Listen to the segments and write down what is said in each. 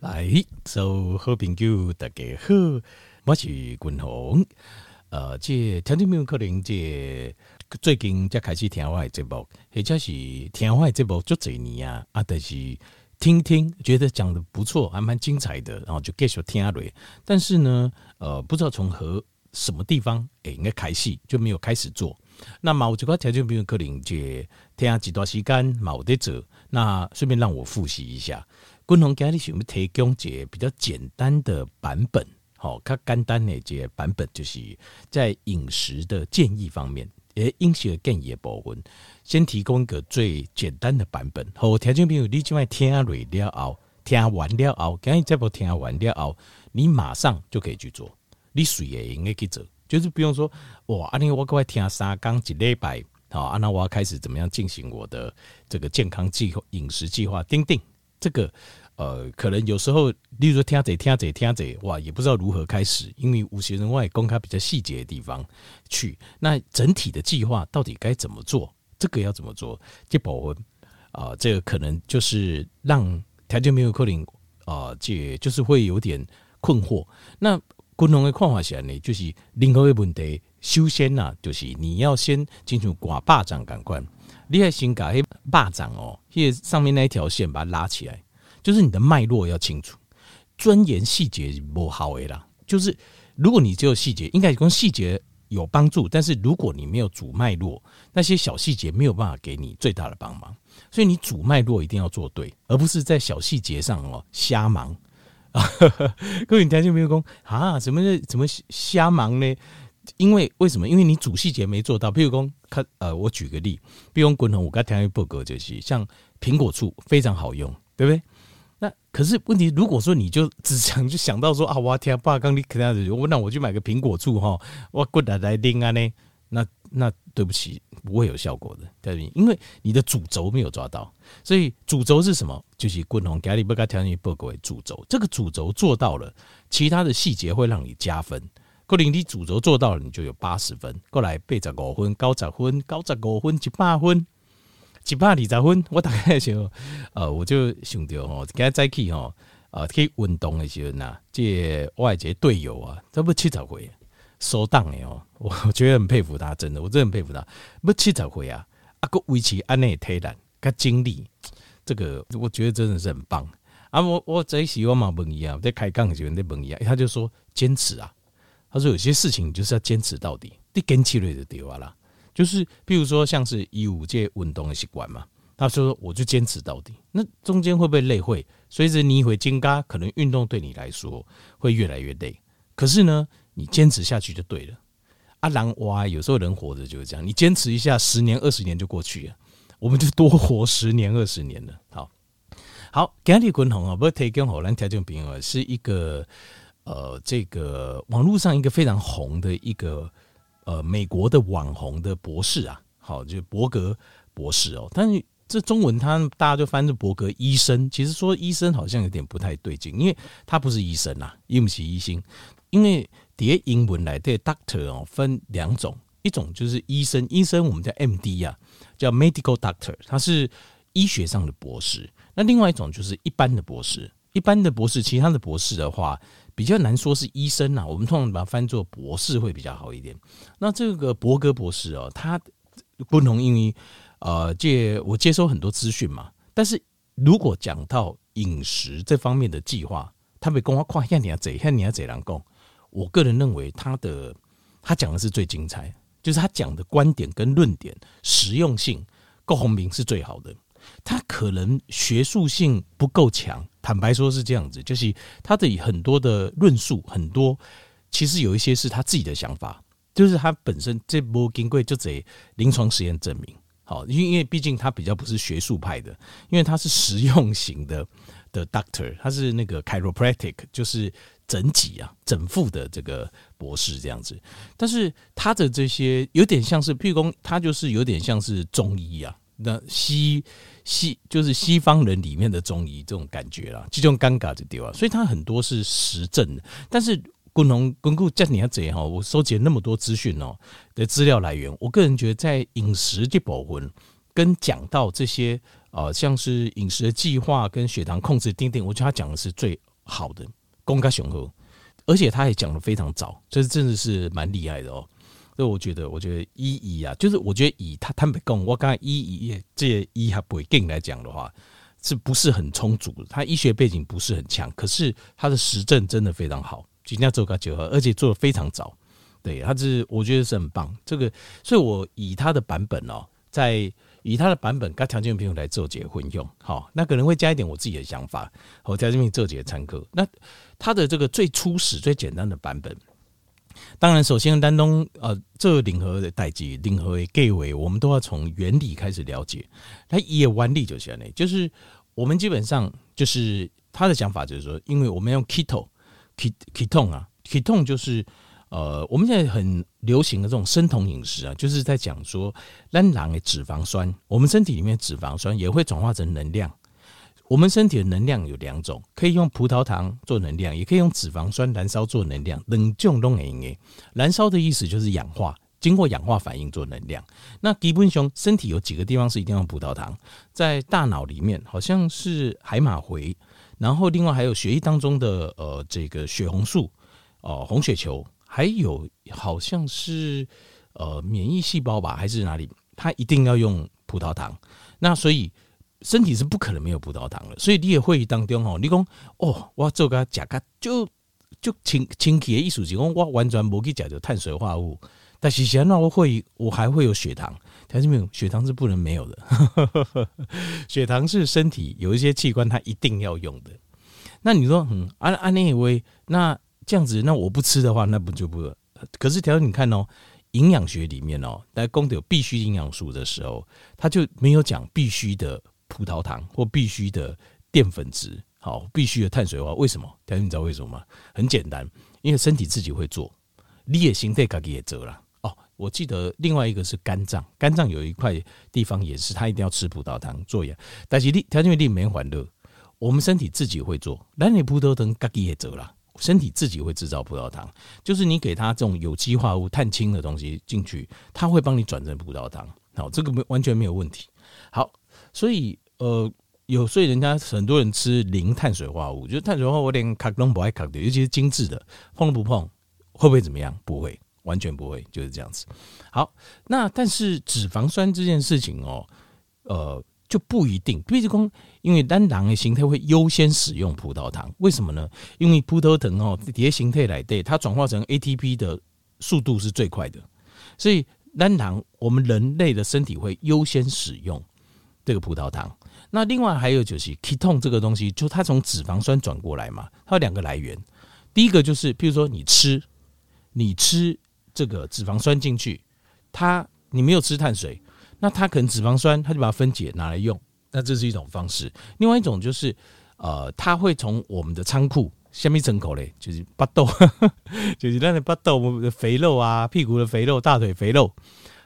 来，所有好朋友大家好，我是君鸿。呃，这听众朋友可能这最近才开始听我的节目，或者是听我的节目足几年啊，啊，但是听听觉得讲的不错，还蛮精彩的，然后就继续听下来。但是呢，呃，不知道从何什么地方，诶，应该开始就没有开始做。那么我这个听众朋友可能这听下几段时间冇得做，那顺便让我复习一下。君鸿今日想要提供一个比较简单的版本，好，较简单的这个版本就是在饮食的建议方面，诶，饮食的建议的部分，先提供一个最简单的版本。好，听众朋友，你今晚听完了后，听完了后，今日这部听完了后，你马上就可以去做，你随也应该去做，就是不用说哇，阿你我各位听三讲一礼拜，好，啊，那我要开始怎么样进行我的这个健康计划、饮食计划，订定这个。呃，可能有时候，例如说听者听者听者，哇，也不知道如何开始，因为有些人外公开比较细节的地方去。那整体的计划到底该怎么做？这个要怎么做？这部分啊，这个可能就是让条件没有可能啊，这就是会有点困惑。那共同的看法下呢，就是任何的问题，首先呐，就是你要先进入挂巴掌感官，你要先把那巴掌哦，那上面那一条线把它拉起来。就是你的脉络要清楚，钻研细节不好诶啦。就是如果你只有细节，应该跟细节有帮助，但是如果你没有主脉络，那些小细节没有办法给你最大的帮忙。所以你主脉络一定要做对，而不是在小细节上哦瞎忙 啊。各位你听众朋友说啊，怎么怎么瞎忙呢？因为为什么？因为你主细节没做到。譬如说，看呃，我举个例，比如滚筒，我刚听一报告就是，像苹果醋非常好用，对不对？那可是问题，如果说你就只想就想到说啊，我天，爸刚你可能子，我那我去买个苹果醋哈，我过来来拎啊呢，那那对不起，不会有效果的，对不对？因为你的主轴没有抓到，所以主轴是什么？就是滚红咖喱不该调你报告为主轴，这个主轴做到了，其他的细节会让你加分。过零你主轴做到了，你就有八十分。过来八十五分、九十分、九十五分、一百分。一百二十分，我大概就呃，我就想到吼，今仔早起吼，呃，去运动的时候呐，这我这队友啊，差不七十岁，收档的哦，我觉得很佩服他，真的，我真的很佩服他。不七十岁啊，啊个维持安内体能跟精力，这个我觉得真的是很棒啊！我我在喜欢嘛问一啊，在开杠的时候在问一样，他就说坚持啊，他说有些事情就是要坚持到底，你坚持了就对啊啦。就是，比如说，像是以五届运动的习惯嘛，他说我就坚持到底。那中间会不会累？会，随着你会增加，可能运动对你来说会越来越累。可是呢，你坚持下去就对了。啊，人哇，有时候人活着就是这样，你坚持一下，十年、二十年就过去了，我们就多活十年、二十年了。好，好，甘地滚红啊，不过提供好难条件朋友是一个呃，这个网络上一个非常红的一个。呃，美国的网红的博士啊，好，就是伯格博士哦。但是这中文他大家就翻成伯格医生，其实说医生好像有点不太对劲，因为他不是医生呐，因不起医生。因为叠英文来的 doctor 哦，分两种，一种就是医生，医生我们叫 MD 啊，叫 medical doctor，他是医学上的博士。那另外一种就是一般的博士，一般的博士，其他的博士的话。比较难说是医生呐，我们通常把它翻作博士会比较好一点。那这个伯格博士哦，他不同，因为呃，借我接收很多资讯嘛。但是如果讲到饮食这方面的计划，他没跟我夸像你要怎像你要怎样讲。我个人认为他的他讲的是最精彩，就是他讲的观点跟论点实用性够红明是最好的。他可能学术性不够强。坦白说，是这样子，就是他的很多的论述，很多其实有一些是他自己的想法，就是他本身这波金贵就这临床实验证明，好，因因为毕竟他比较不是学术派的，因为他是实用型的的 doctor，他是那个 chiropractic，就是整脊啊整复的这个博士这样子，但是他的这些有点像是，譬如说他就是有点像是中医啊。那西西就是西方人里面的中医这种感觉啦，这种尴尬就对了，所以它很多是实证的。但是共同巩固叫你要怎样哈？我收集了那么多资讯哦的资料来源，我个人觉得在饮食这部分跟讲到这些呃，像是饮食的计划跟血糖控制定定，我觉得他讲的是最好的，公开雄厚，而且他也讲得非常早，这真的是蛮厉害的哦。所以我觉得，我觉得一乙啊，就是我觉得以他坦白讲，我刚才一乙这些医学背景来讲的话，是不是很充足？他医学背景不是很强，可是他的实证真的非常好，今天做个结合，而且做得非常早。对，他是我觉得是很棒。这个，所以我以他的版本哦，在以他的版本跟条件朋友来做结混用，好，那可能会加一点我自己的想法，和条件朋友做结参考。那他的这个最初始、最简单的版本，当然首先丹东呃，这个领和的代际，领和的盖维，我们都要从原理开始了解。他也原理就是呢，就是我们基本上就是他的想法就是说，因为我们用 keto，ketone 啊，ketone 就是。呃，我们现在很流行的这种生酮饮食啊，就是在讲说，咱人的脂肪酸，我们身体里面脂肪酸也会转化成能量。我们身体的能量有两种，可以用葡萄糖做能量，也可以用脂肪酸燃烧做能量。两种都可以。燃烧的意思就是氧化，经过氧化反应做能量。那基本上身体有几个地方是一定要葡萄糖，在大脑里面好像是海马回，然后另外还有血液当中的呃这个血红素哦、呃、红血球。还有好像是呃免疫细胞吧，还是哪里？它一定要用葡萄糖。那所以身体是不可能没有葡萄糖的。所以你也会议当中哦，你讲哦，我做个甲个就就清清洁的意思是讲我完全没去讲究碳水化合物。但是现在我会我还会有血糖，听见没有？血糖是不能没有的。血糖是身体有一些器官它一定要用的。那你说嗯，安安那位那。这样子，那我不吃的话，那不就不？可是，条你看哦，营养学里面哦，在供有必需营养素的时候，他就没有讲必须的葡萄糖或必须的淀粉质，好，必须的碳水化。为什么？条你知道为什么吗？很简单，因为身体自己会做，你也形态自己也做了。哦，我记得另外一个是肝脏，肝脏有一块地方也是，它一定要吃葡萄糖做呀。但是你条件你没欢乐，我们身体自己会做，那你葡萄糖自己也做了。身体自己会制造葡萄糖，就是你给它这种有机化合物、碳氢的东西进去，它会帮你转成葡萄糖。好，这个没完全没有问题。好，所以呃，有所以人家很多人吃零碳水化合物，就是碳水化合物我连卡都不爱卡的，尤其是精致的，碰都不碰，会不会怎么样？不会，完全不会，就是这样子。好，那但是脂肪酸这件事情哦，呃。就不一定，比如说，因为单糖的形态会优先使用葡萄糖，为什么呢？因为葡萄糖哦，叠形态来对，它转化成 ATP 的速度是最快的，所以单糖我们人类的身体会优先使用这个葡萄糖。那另外还有就是 ketone 这个东西，就它从脂肪酸转过来嘛，它有两个来源。第一个就是，譬如说你吃，你吃这个脂肪酸进去，它你没有吃碳水。那它可能脂肪酸，它就把它分解拿来用，那这是一种方式。另外一种就是，呃，它会从我们的仓库下面整口嘞，就是巴豆，就是那个巴豆我们的肥肉啊，屁股的肥肉、大腿肥肉，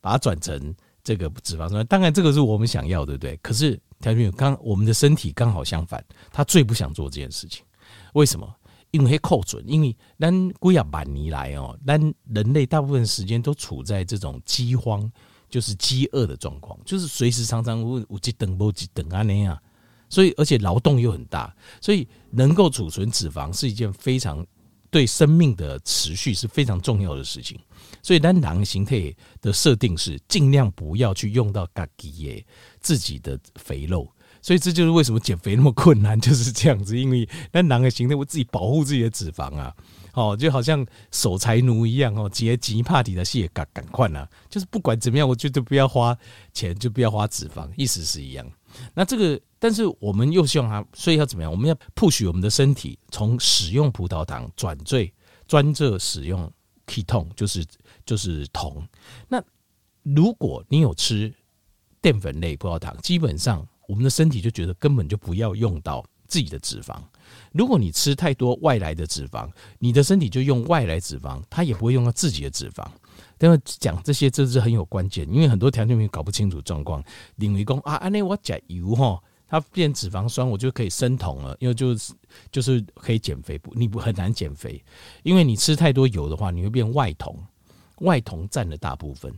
把它转成这个脂肪酸。当然，这个是我们想要，对不对？可是条件刚我们的身体刚好相反，他最不想做这件事情。为什么？因为扣准，因为咱几啊万年来哦，咱人类大部分时间都处在这种饥荒。就是饥饿的状况，就是随时常常会有几等不几等啊那样，所以而且劳动又很大，所以能够储存脂肪是一件非常 对生命的持续是非常重要的事情。所以单囊形态的设定是尽量不要去用到自己自己的肥肉，所以这就是为什么减肥那么困难，就是这样子，因为单囊的形态会自己保护自己的脂肪啊。哦，就好像守财奴一样哦，急急怕底的事也赶赶快啊，就是不管怎么样，我觉得不要花钱，就不要花脂肪，意思是一样。那这个，但是我们又希望它，所以要怎么样？我们要 push 我们的身体从使用葡萄糖转最专注使用 ketone，就是就是酮。那如果你有吃淀粉类葡萄糖，基本上我们的身体就觉得根本就不要用到自己的脂肪。如果你吃太多外来的脂肪，你的身体就用外来脂肪，它也不会用到自己的脂肪。但是讲这些，这是很有关键，因为很多条件员搞不清楚状况，领为公啊，安内我加油哈，它变脂肪酸，我就可以生酮了，因为就是就是可以减肥，不，你不很难减肥，因为你吃太多油的话，你会变外酮，外酮占了大部分。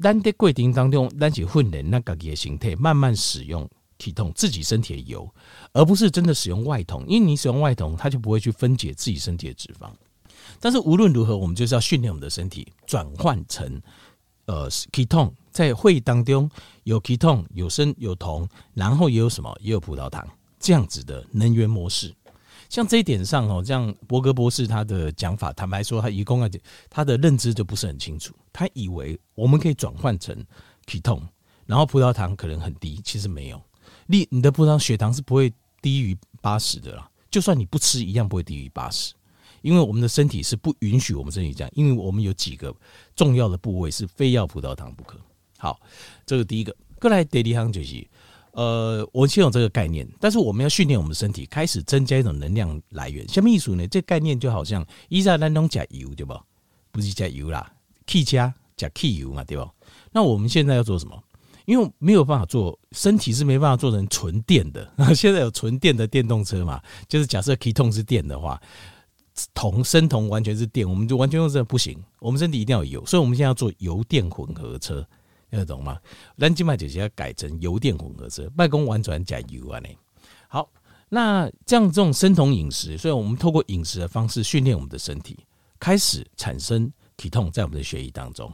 但在过程当中，咱是训练那个的形态，慢慢使用 ketone 自己身体的油，而不是真的使用外酮，因为你使用外酮，它就不会去分解自己身体的脂肪。但是无论如何，我们就是要训练我们的身体转换成呃 ketone，在会议当中有 ketone 有砷有铜，然后也有什么也有葡萄糖这样子的能源模式。像这一点上哦，像伯格博士他的讲法，坦白说，他一共啊，他的认知就不是很清楚。他以为我们可以转换成 ketone，然后葡萄糖可能很低，其实没有。你你的葡萄糖血糖是不会低于八十的啦，就算你不吃，一样不会低于八十。因为我们的身体是不允许我们身体这样，因为我们有几个重要的部位是非要葡萄糖不可。好，这个第一个。过来第二项就是。呃，我先有这个概念，但是我们要训练我们的身体，开始增加一种能量来源。什么意思呢？这概念就好像一在当中加油，对吧？不是加油啦，汽车加汽油嘛，对吧？那我们现在要做什么？因为没有办法做，身体是没办法做成纯电的。现在有纯电的电动车嘛？就是假设 k e t o n 是电的话，铜、生、铜完全是电，我们就完全用这不行。我们身体一定要油，所以我们现在要做油电混合车。听得懂吗？咱今麦姐姐要改成油电混合车，卖工完全加油啊！呢，好，那这样这种生酮饮食，所以我们透过饮食的方式训练我们的身体，开始产生体痛在我们的血液当中。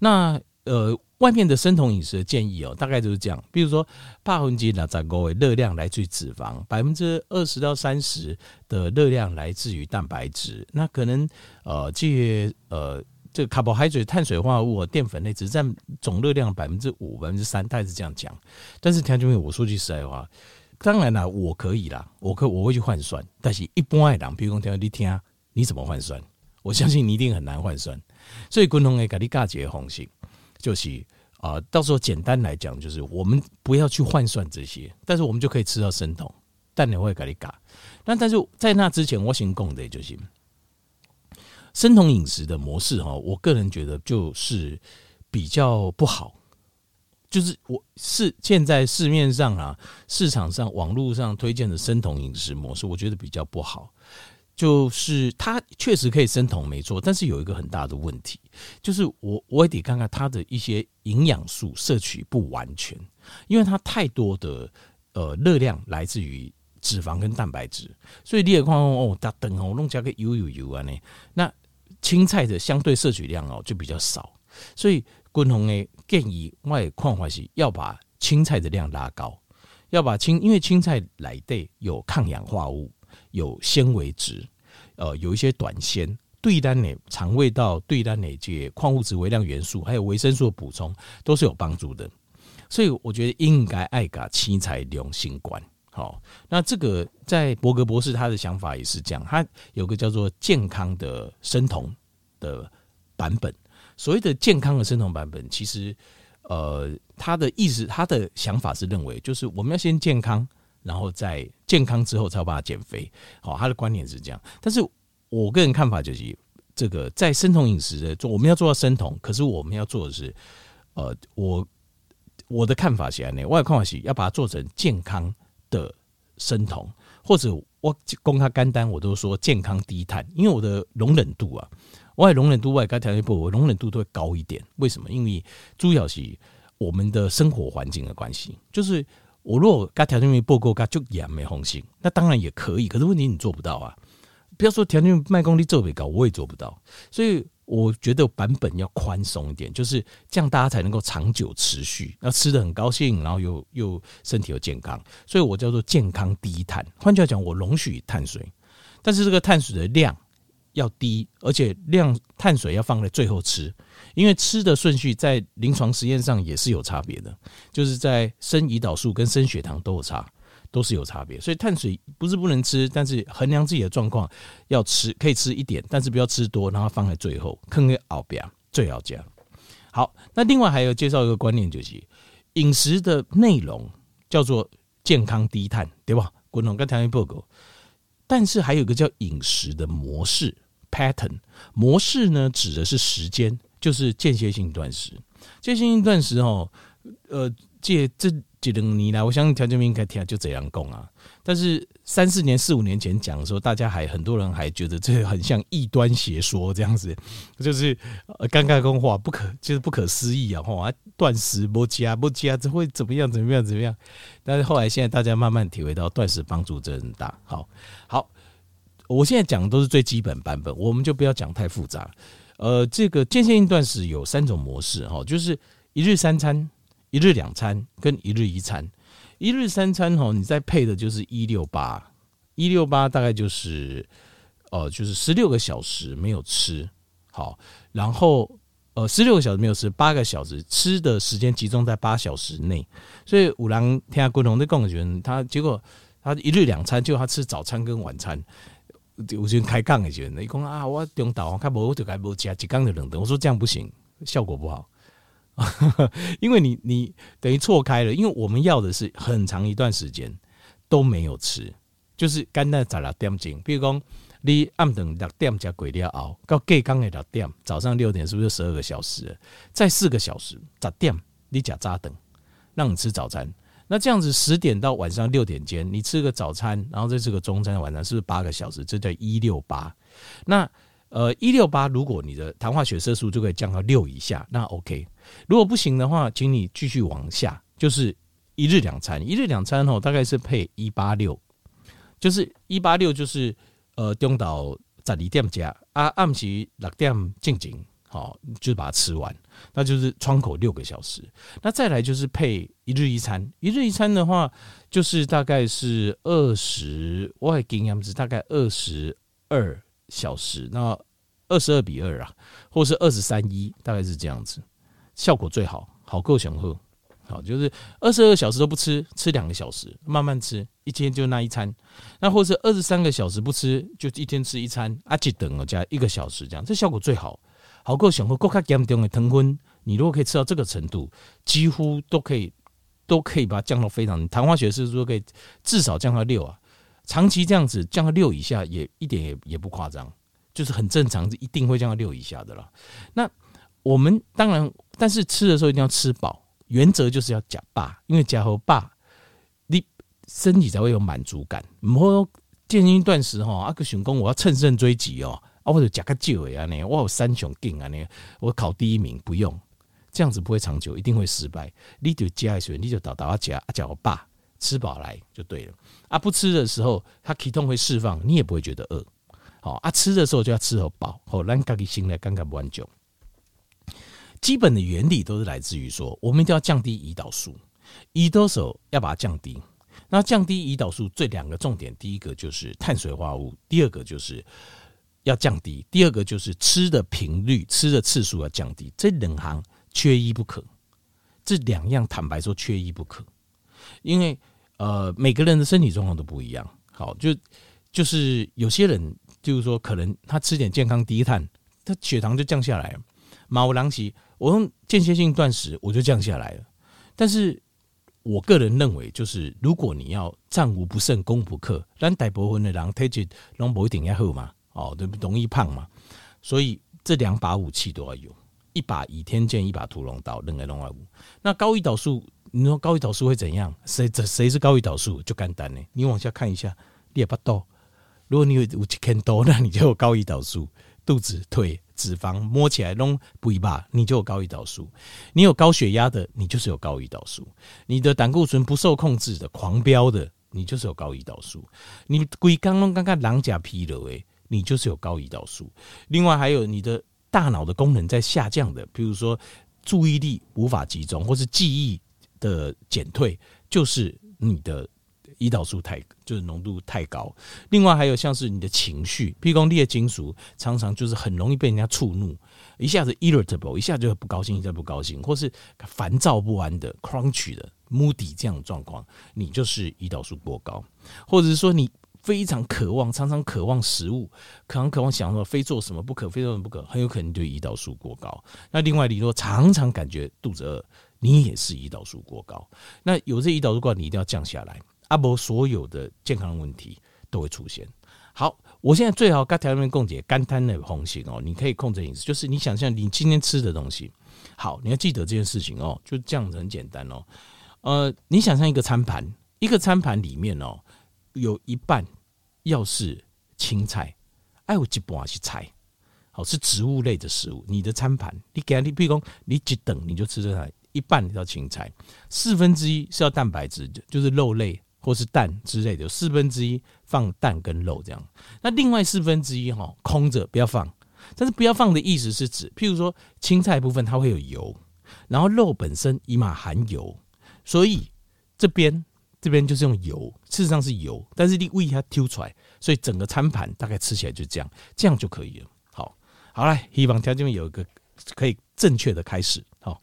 那呃，外面的生酮饮食的建议哦，大概就是这样，比如说百分之六十五的热量来自于脂肪，百分之二十到三十的热量来自于蛋白质。那可能呃，这些呃。这个 carbohydrate 碳水化合物、淀粉类只占总热量百分之五、百分之三，他也是这样讲。但是田中我说句实在话，当然啦，我可以啦，我可我会去换算。但是一般的人，比如说听你听，你怎么换算？我相信你一定很难换算。所以共同的给你加几个方式，就是啊，到时候简单来讲，就是我们不要去换算这些，但是我们就可以吃到生酮，但你会给你加。那但是在那之前，我先讲的就行。生酮饮食的模式哈，我个人觉得就是比较不好，就是我是现在市面上啊，市场上网络上推荐的生酮饮食模式，我觉得比较不好。就是它确实可以生酮没错，但是有一个很大的问题，就是我我也得看看它的一些营养素摄取不完全，因为它太多的呃热量来自于脂肪跟蛋白质，所以你也看哦，它等哦弄加个油油油啊呢，那。青菜的相对摄取量哦就比较少，所以均衡的建议外矿化是要把青菜的量拉高，要把青因为青菜来对有抗氧化物，有纤维质，呃，有一些短纤，对单的肠胃道对单的这些矿物质、微量元素，还有维生素的补充都是有帮助的，所以我觉得应该爱把青菜良心观。好，那这个在伯格博士他的想法也是这样，他有个叫做健康的生酮的版本。所谓的健康的生酮版本，其实呃，他的意思，他的想法是认为，就是我们要先健康，然后在健康之后才有办法减肥。好，他的观点是这样。但是我个人看法就是，这个在生酮饮食的做，我们要做到生酮，可是我们要做的是，呃，我我的看法是呢，我的看法是要把它做成健康。的生酮，或者我供他肝单，我都说健康低碳，因为我的容忍度啊，我的容忍度外加条件不，我容忍度都会高一点。为什么？因为主要是我们的生活环境的关系。就是我如果加条件不够，加就也没红心，那当然也可以。可是问题你做不到啊！不要说条件卖功力做别高，我也做不到。所以。我觉得版本要宽松一点，就是这样，大家才能够长久持续，要吃得很高兴，然后又又身体又健康，所以我叫做健康低碳。换句话讲，我容许碳水，但是这个碳水的量要低，而且量碳水要放在最后吃，因为吃的顺序在临床实验上也是有差别的，就是在升胰岛素跟升血糖都有差。都是有差别，所以碳水不是不能吃，但是衡量自己的状况要吃，可以吃一点，但是不要吃多，然后放在最后，坑个奥比亚最好加。好，那另外还有介绍一个观念，就是饮食的内容叫做健康低碳，对吧？滚龙跟糖尿报告，但是还有一个叫饮食的模式 pattern 模式呢，指的是时间，就是间歇性断食。间歇性断食哦，呃，借这几两年来，我相信调节民应该听就这样讲啊。但是三四年、四五年前讲的时候，大家还很多人还觉得这很像异端邪说这样子，就是尴尬公话不可，就是不可思议啊！哈，断食不加不加，这会怎么样？怎么样？怎么样？但是后来现在大家慢慢体会到断食帮助真的大。好，好，我现在讲的都是最基本版本，我们就不要讲太复杂。呃，这个间歇性断食有三种模式哈，就是一日三餐、一日两餐跟一日一餐。一日三餐哈，你再配的就是一六八，一六八大概就是呃，就是十六个小时没有吃，好，然后呃，十六个小时没有吃，八个小时吃的时间集中在八小时内。所以五郎天下归龙的共觉得他结果他一日两餐，就他吃早餐跟晚餐。我先开杠的时候，你讲啊，我中岛我看无就该无加几缸就两顿，我说这样不行，效果不好。因为你你等于错开了，因为我们要的是很长一段时间都没有吃，就是干单十六点钟，比如讲你暗顿六点加鬼了熬，到隔刚的六点，早上六点是不是十二个小时？再四个小时，十点你加早顿，让你吃早餐。那这样子十点到晚上六点间，你吃个早餐，然后再吃个中餐，晚上是不是八个小时？这叫一六八。那呃一六八，如果你的糖化血色素就可以降到六以下，那 OK。如果不行的话，请你继续往下，就是一日两餐，一日两餐哦，大概是配一八六，就是一八六，就是呃中岛十二点加啊暗时六点静静，好，就把它吃完，那就是窗口六个小时。那再来就是配一日一餐，一日一餐的话，就是大概是二十，我还经验值大概二十二小时，那二十二比二啊，或是二十三一，大概是这样子。效果最好，好够雄厚，好就是二十二小时都不吃，吃两个小时，慢慢吃，一天就那一餐。那或者二十三个小时不吃，就一天吃一餐，阿吉等哦加一个小时这样，这效果最好，好够雄厚。够卡严重的糖分，你如果可以吃到这个程度，几乎都可以都可以把它降到非常，糖化血色素可以至少降到六啊。长期这样子降到六以下，也一点也也不夸张，就是很正常，是一定会降到六以下的了。那我们当然。但是吃的时候一定要吃饱，原则就是要假霸，因为假和霸，你身体才会有满足感。唔好间歇断食哈，阿个想讲我要乘胜追击哦，啊或者呷个酒呀呢，我有三雄劲啊呢，我考第一名不用，这样子不会长久，一定会失败。你就呷的时候，你就倒倒啊呷啊呷好饱，吃饱来就对了。啊不吃的时候，它体痛会释放，你也不会觉得饿。好啊，吃的时候就要吃好饱，好让自己心来刚刚不安久。基本的原理都是来自于说，我们一定要降低胰岛素，胰岛素要把它降低。那降低胰岛素这两个重点，第一个就是碳水化合物，第二个就是要降低，第二个就是吃的频率、吃的次数要降低。这两行缺一不可，这两样坦白说缺一不可，因为呃每个人的身体状况都不一样。好，就就是有些人就是说，可能他吃点健康低碳，他血糖就降下来了。马乌朗奇，我用间歇性断食，我就降下来了。但是我个人认为，就是如果你要战无不胜、攻不克，但大部分的人体质拢不一定要好嘛，哦，对不？容易胖嘛。所以这两把武器都要有，一把倚天剑，一把屠龙刀，两个拢要有。那高胰岛素，你说高胰岛素会怎样？谁这谁是高胰岛素？就简单呢，你往下看一下，你也不多。如果你有五千多，那你就有高胰岛素，肚子腿。脂肪摸起来拢不一把，你就有高胰岛素；你有高血压的，你就是有高胰岛素；你的胆固醇不受控制的狂飙的，你就是有高胰岛素；你龟刚刚刚刚狼甲疲了诶，你就是有高胰岛素。另外还有你的大脑的功能在下降的，比如说注意力无法集中，或是记忆的减退，就是你的。胰岛素太就是浓度太高，另外还有像是你的情绪，譬如说列金属常常就是很容易被人家触怒，一下子 irritable，一下就不高兴，一下不高兴，或是烦躁不安的 crunch 的 moody 这样的状况，你就是胰岛素过高，或者是说你非常渴望，常常渴望食物，可能渴望想说非做什么不可，非做什么不可，很有可能就胰岛素过高。那另外你若常常感觉肚子饿，你也是胰岛素过高。那有这胰岛素过高，你一定要降下来。阿伯所有的健康问题都会出现。好，我现在最好跟条件共解肝贪的红型哦，你可以控制饮食，就是你想象你今天吃的东西，好，你要记得这件事情哦，就这样子很简单哦。呃，你想象一个餐盘，一个餐盘里面哦，有一半要是青菜，哎，有一半是菜，好，是植物类的食物。你的餐盘，你给你，比如说你几等你就吃这菜，一半要青菜，四分之一是要蛋白质，就是肉类或是蛋之类的，四分之一放蛋跟肉这样。那另外四分之一哈空着不要放，但是不要放的意思是指，譬如说青菜部分它会有油，然后肉本身以马含油。所以这边这边就是用油，事实上是油，但是你胃它挑出来，所以整个餐盘大概吃起来就这样，这样就可以了。好，好了，希望条件有一个可以正确的开始。好。